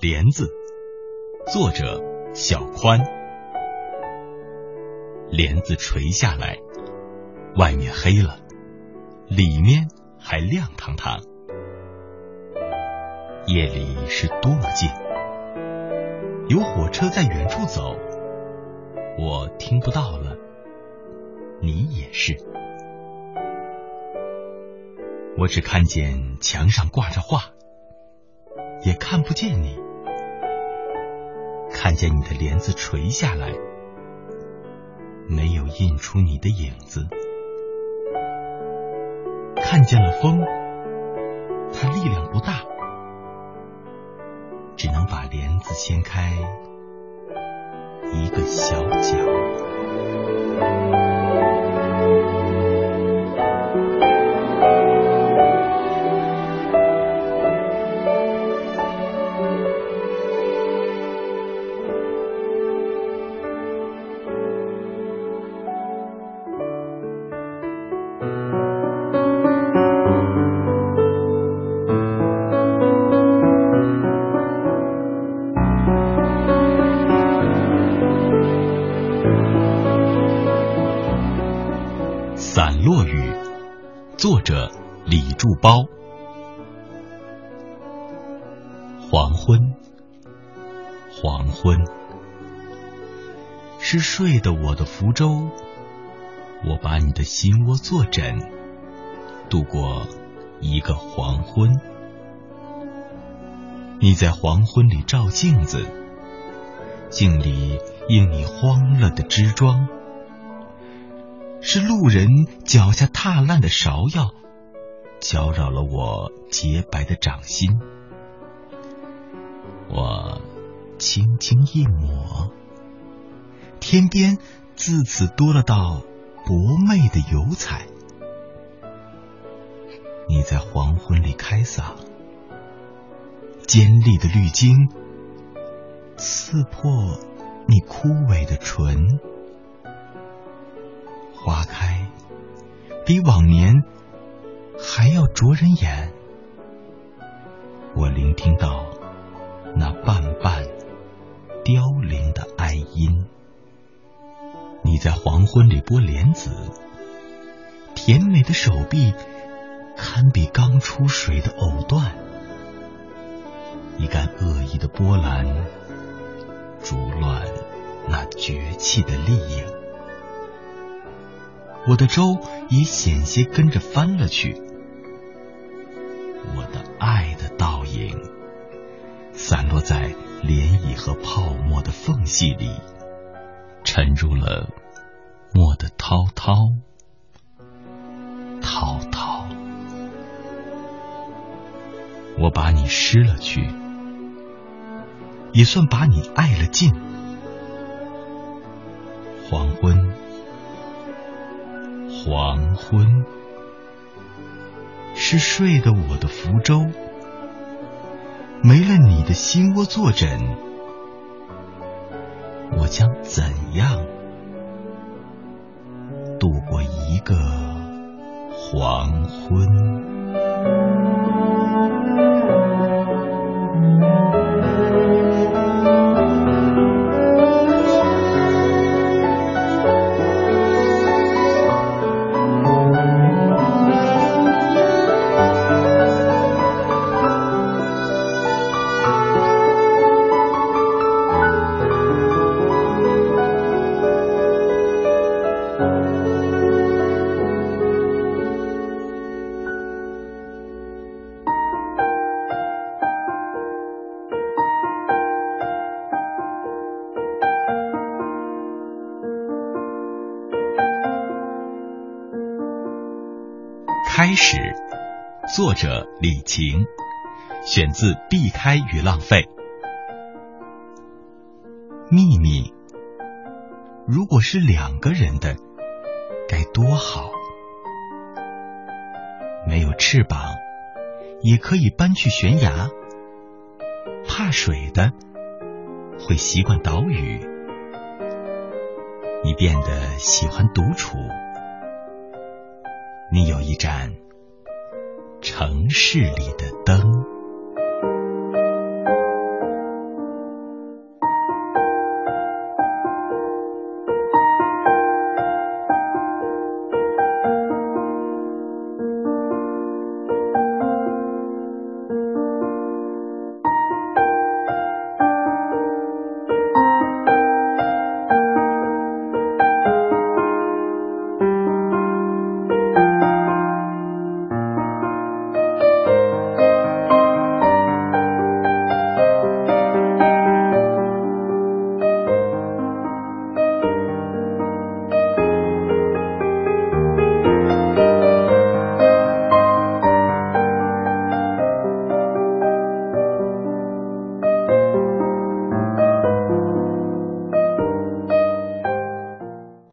帘子，作者小宽。帘子垂下来，外面黑了，里面还亮堂堂。夜里是多么静，有火车在远处走，我听不到了。你也是，我只看见墙上挂着画。也看不见你，看见你的帘子垂下来，没有印出你的影子。看见了风，它力量不大，只能把帘子掀开一个小角。落雨作者李柱包。黄昏，黄昏，是睡的我的福州。我把你的心窝做枕，度过一个黄昏。你在黄昏里照镜子，镜里映你慌了的支装。是路人脚下踏烂的芍药，搅扰了我洁白的掌心。我轻轻一抹，天边自此多了道薄媚的油彩。你在黄昏里开嗓，尖利的绿茎刺破你枯萎的唇。花开，比往年还要灼人眼。我聆听到那瓣瓣凋零的哀音。你在黄昏里剥莲子，甜美的手臂堪比刚出水的藕断。一干恶意的波澜，逐乱那绝气的丽影。我的粥也险些跟着翻了去，我的爱的倒影散落在涟漪和泡沫的缝隙里，沉入了墨的滔滔滔滔。我把你失了去，也算把你爱了尽。黄昏。黄昏，是睡的我的福州，没了你的心窝坐枕，我将怎样度过一个黄昏？开始，作者李晴，选自《避开与浪费》。秘密，如果是两个人的，该多好！没有翅膀，也可以搬去悬崖。怕水的，会习惯岛屿。你变得喜欢独处。你有一盏城市里的灯。